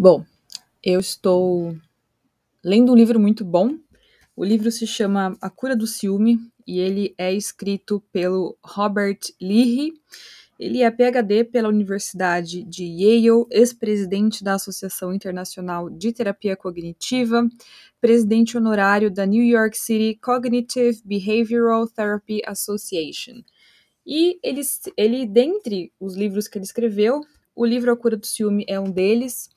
Bom, eu estou lendo um livro muito bom. O livro se chama A Cura do Ciúme e ele é escrito pelo Robert Leahy. Ele é PhD pela Universidade de Yale, ex-presidente da Associação Internacional de Terapia Cognitiva, presidente honorário da New York City Cognitive Behavioral Therapy Association. E ele, ele, dentre os livros que ele escreveu, o livro A Cura do Ciúme é um deles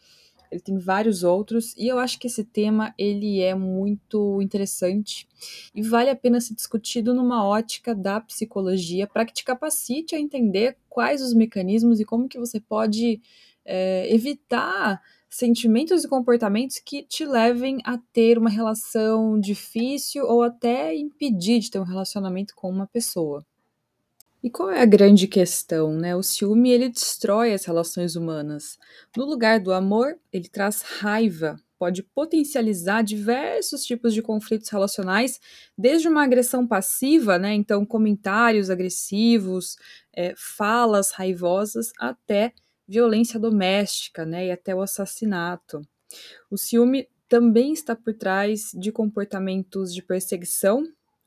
ele tem vários outros e eu acho que esse tema ele é muito interessante e vale a pena ser discutido numa ótica da psicologia para que te capacite a entender quais os mecanismos e como que você pode é, evitar sentimentos e comportamentos que te levem a ter uma relação difícil ou até impedir de ter um relacionamento com uma pessoa. E qual é a grande questão, né? O ciúme ele destrói as relações humanas. No lugar do amor, ele traz raiva, pode potencializar diversos tipos de conflitos relacionais, desde uma agressão passiva, né? Então comentários agressivos, é, falas raivosas, até violência doméstica, né? E até o assassinato. O ciúme também está por trás de comportamentos de perseguição,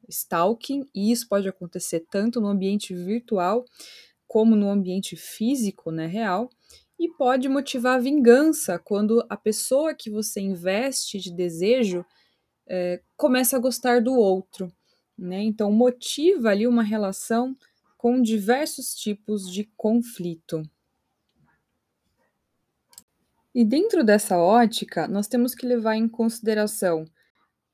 stalking, e isso pode acontecer tanto no ambiente virtual como no ambiente físico, né, real, e pode motivar vingança quando a pessoa que você investe de desejo é, começa a gostar do outro, né? Então motiva ali uma relação com diversos tipos de conflito. E dentro dessa ótica, nós temos que levar em consideração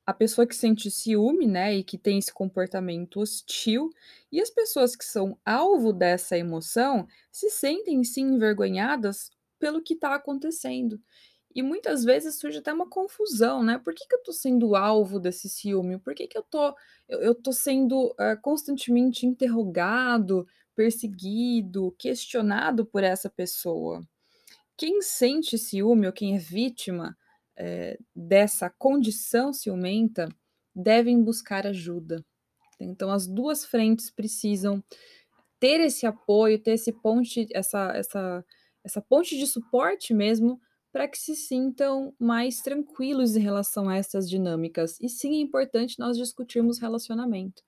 a pessoa que sente ciúme, né, e que tem esse comportamento hostil, e as pessoas que são alvo dessa emoção se sentem sim envergonhadas pelo que está acontecendo. E muitas vezes surge até uma confusão, né? Por que, que eu tô sendo alvo desse ciúme? Por que, que eu tô, eu, eu tô sendo uh, constantemente interrogado, perseguido, questionado por essa pessoa? Quem sente ciúme ou quem é vítima é, dessa condição ciumenta devem buscar ajuda. Então, as duas frentes precisam ter esse apoio, ter esse ponte, essa, essa, essa ponte de suporte mesmo, para que se sintam mais tranquilos em relação a essas dinâmicas. E sim, é importante nós discutirmos relacionamento.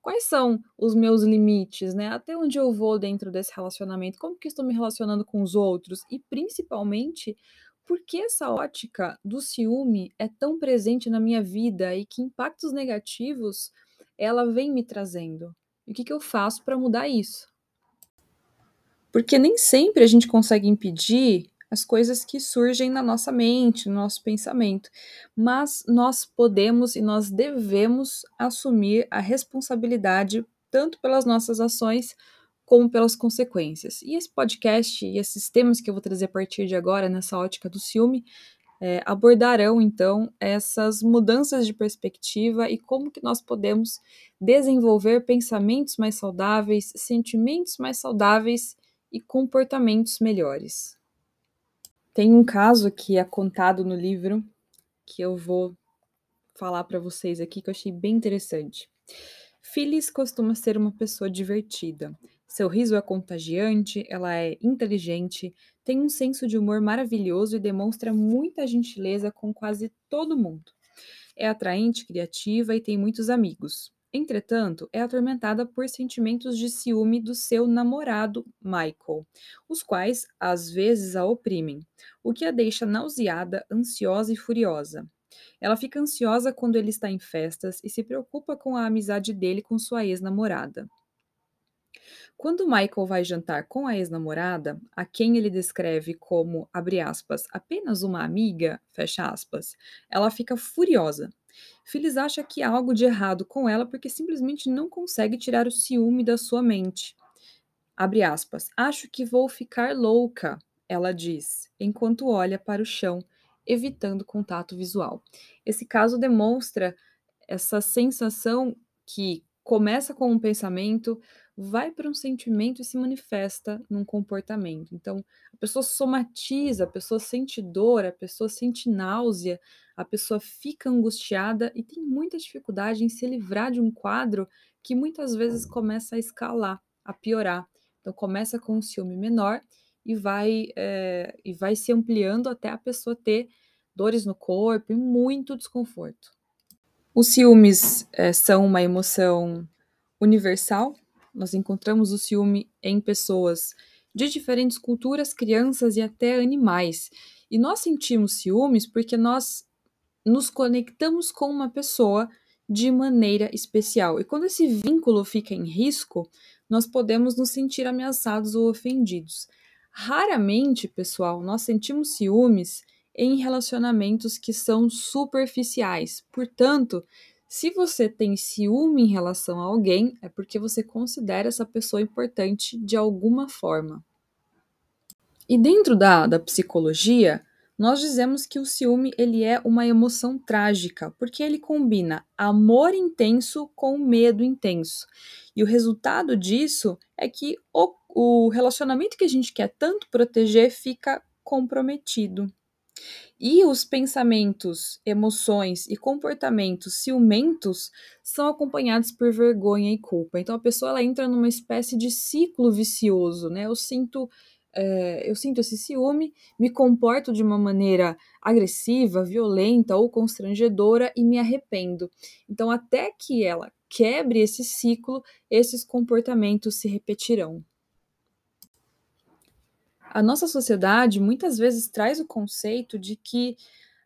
Quais são os meus limites, né? Até onde eu vou dentro desse relacionamento? Como que estou me relacionando com os outros? E principalmente, por que essa ótica do ciúme é tão presente na minha vida e que impactos negativos ela vem me trazendo? E o que, que eu faço para mudar isso? Porque nem sempre a gente consegue impedir as coisas que surgem na nossa mente, no nosso pensamento, mas nós podemos e nós devemos assumir a responsabilidade tanto pelas nossas ações como pelas consequências. E esse podcast e esses temas que eu vou trazer a partir de agora, nessa ótica do ciúme, é, abordarão então essas mudanças de perspectiva e como que nós podemos desenvolver pensamentos mais saudáveis, sentimentos mais saudáveis e comportamentos melhores. Tem um caso que é contado no livro que eu vou falar para vocês aqui que eu achei bem interessante. Phyllis costuma ser uma pessoa divertida. Seu riso é contagiante, ela é inteligente, tem um senso de humor maravilhoso e demonstra muita gentileza com quase todo mundo. É atraente, criativa e tem muitos amigos. Entretanto, é atormentada por sentimentos de ciúme do seu namorado, Michael, os quais às vezes a oprimem, o que a deixa nauseada, ansiosa e furiosa. Ela fica ansiosa quando ele está em festas e se preocupa com a amizade dele com sua ex-namorada. Quando Michael vai jantar com a ex-namorada, a quem ele descreve como, abre aspas, apenas uma amiga, fecha aspas, ela fica furiosa. Phyllis acha que há algo de errado com ela porque simplesmente não consegue tirar o ciúme da sua mente. Abre aspas, acho que vou ficar louca, ela diz, enquanto olha para o chão, evitando contato visual. Esse caso demonstra essa sensação que começa com um pensamento, vai para um sentimento e se manifesta num comportamento. Então, a pessoa somatiza, a pessoa sente dor, a pessoa sente náusea, a pessoa fica angustiada e tem muita dificuldade em se livrar de um quadro que muitas vezes começa a escalar, a piorar. Então, começa com um ciúme menor e vai, é, e vai se ampliando até a pessoa ter dores no corpo e muito desconforto. Os ciúmes é, são uma emoção universal. Nós encontramos o ciúme em pessoas de diferentes culturas, crianças e até animais. E nós sentimos ciúmes porque nós nos conectamos com uma pessoa de maneira especial. E quando esse vínculo fica em risco, nós podemos nos sentir ameaçados ou ofendidos. Raramente, pessoal, nós sentimos ciúmes em relacionamentos que são superficiais. Portanto, se você tem ciúme em relação a alguém, é porque você considera essa pessoa importante de alguma forma. E dentro da, da psicologia, nós dizemos que o ciúme ele é uma emoção trágica, porque ele combina amor intenso com medo intenso. E o resultado disso é que o, o relacionamento que a gente quer tanto proteger fica comprometido. E os pensamentos, emoções e comportamentos ciumentos são acompanhados por vergonha e culpa. Então a pessoa ela entra numa espécie de ciclo vicioso, né? Eu sinto é, eu sinto esse ciúme, me comporto de uma maneira agressiva, violenta ou constrangedora e me arrependo. Então, até que ela quebre esse ciclo, esses comportamentos se repetirão. A nossa sociedade muitas vezes traz o conceito de que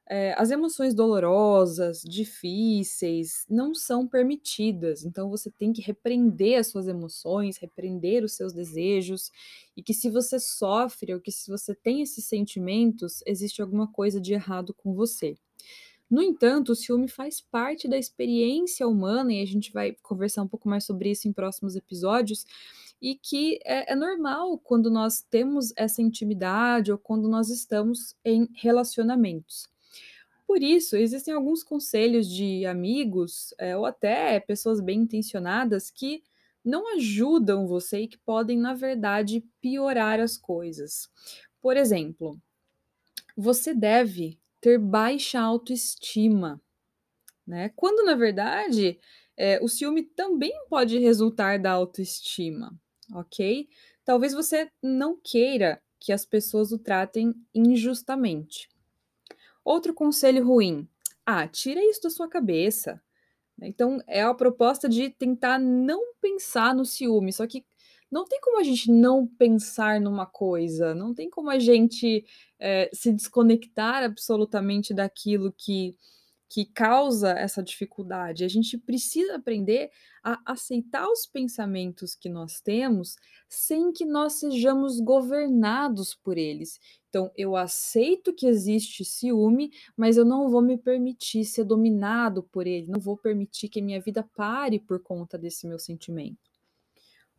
é, as emoções dolorosas, difíceis, não são permitidas. Então você tem que repreender as suas emoções, repreender os seus desejos, e que se você sofre ou que se você tem esses sentimentos, existe alguma coisa de errado com você. No entanto, o ciúme faz parte da experiência humana, e a gente vai conversar um pouco mais sobre isso em próximos episódios, e que é, é normal quando nós temos essa intimidade ou quando nós estamos em relacionamentos. Por isso, existem alguns conselhos de amigos é, ou até pessoas bem intencionadas que não ajudam você e que podem, na verdade, piorar as coisas. Por exemplo, você deve ter baixa autoestima, né? Quando, na verdade, é, o ciúme também pode resultar da autoestima, ok? Talvez você não queira que as pessoas o tratem injustamente. Outro conselho ruim: ah, tira isso da sua cabeça. Então, é a proposta de tentar não pensar no ciúme. Só que não tem como a gente não pensar numa coisa, não tem como a gente é, se desconectar absolutamente daquilo que que causa essa dificuldade. A gente precisa aprender a aceitar os pensamentos que nós temos sem que nós sejamos governados por eles. Então, eu aceito que existe ciúme, mas eu não vou me permitir ser dominado por ele, não vou permitir que minha vida pare por conta desse meu sentimento.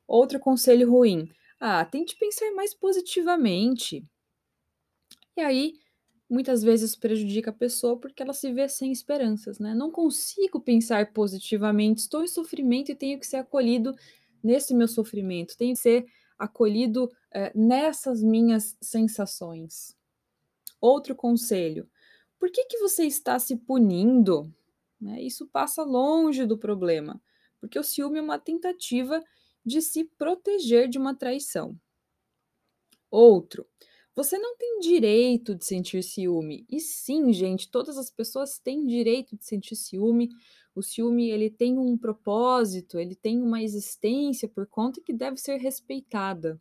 Outro conselho ruim: ah, tente pensar mais positivamente. E aí, muitas vezes prejudica a pessoa porque ela se vê sem esperanças, né? Não consigo pensar positivamente, estou em sofrimento e tenho que ser acolhido nesse meu sofrimento, tenho que ser acolhido é, nessas minhas sensações. Outro conselho: por que, que você está se punindo? Né? Isso passa longe do problema, porque o ciúme é uma tentativa de se proteger de uma traição. Outro, você não tem direito de sentir ciúme. E sim, gente, todas as pessoas têm direito de sentir ciúme. O ciúme, ele tem um propósito, ele tem uma existência por conta que deve ser respeitada.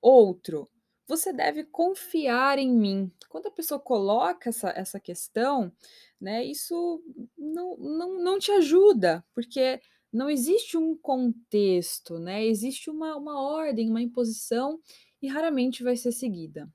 Outro, você deve confiar em mim. Quando a pessoa coloca essa, essa questão, né, isso não, não, não te ajuda, porque não existe um contexto, né? Existe uma, uma ordem, uma imposição e raramente vai ser seguida,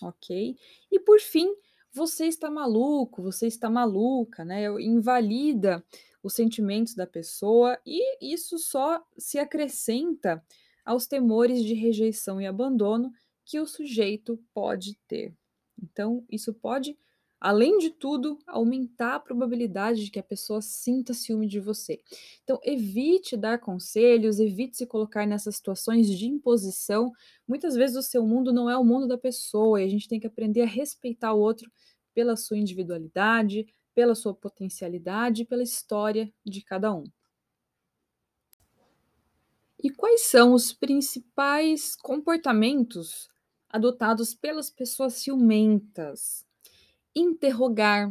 ok? E por fim, você está maluco, você está maluca, né? Invalida os sentimentos da pessoa e isso só se acrescenta aos temores de rejeição e abandono que o sujeito pode ter. Então, isso pode além de tudo, aumentar a probabilidade de que a pessoa sinta ciúme de você. Então, evite dar conselhos, evite se colocar nessas situações de imposição. Muitas vezes o seu mundo não é o mundo da pessoa e a gente tem que aprender a respeitar o outro pela sua individualidade, pela sua potencialidade, pela história de cada um. E quais são os principais comportamentos adotados pelas pessoas ciumentas? Interrogar,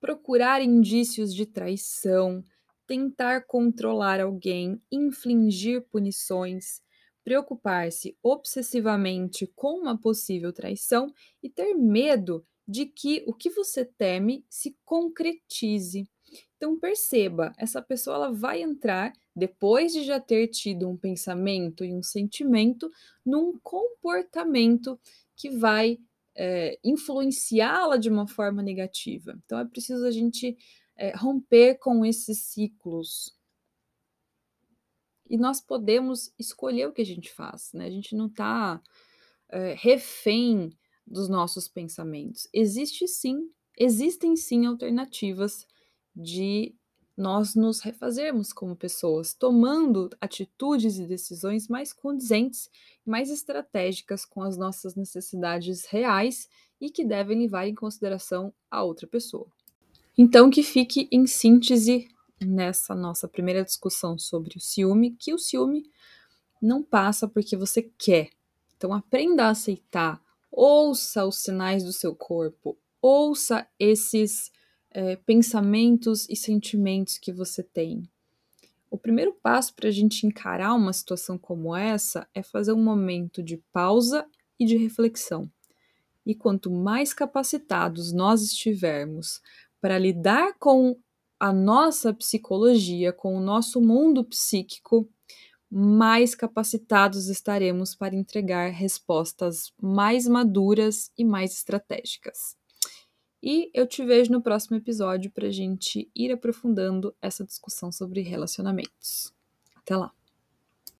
procurar indícios de traição, tentar controlar alguém, infligir punições, preocupar-se obsessivamente com uma possível traição e ter medo de que o que você teme se concretize. Então perceba, essa pessoa ela vai entrar depois de já ter tido um pensamento e um sentimento num comportamento que vai é, influenciá-la de uma forma negativa. Então é preciso a gente é, romper com esses ciclos. E nós podemos escolher o que a gente faz, né? A gente não está é, refém dos nossos pensamentos. Existe sim, existem sim alternativas de nós nos refazermos como pessoas, tomando atitudes e decisões mais condizentes, mais estratégicas com as nossas necessidades reais e que devem levar em consideração a outra pessoa. Então, que fique em síntese nessa nossa primeira discussão sobre o ciúme, que o ciúme não passa porque você quer. Então, aprenda a aceitar, ouça os sinais do seu corpo, ouça esses é, pensamentos e sentimentos que você tem. O primeiro passo para a gente encarar uma situação como essa é fazer um momento de pausa e de reflexão. E quanto mais capacitados nós estivermos para lidar com a nossa psicologia, com o nosso mundo psíquico, mais capacitados estaremos para entregar respostas mais maduras e mais estratégicas. E eu te vejo no próximo episódio para a gente ir aprofundando essa discussão sobre relacionamentos. Até lá!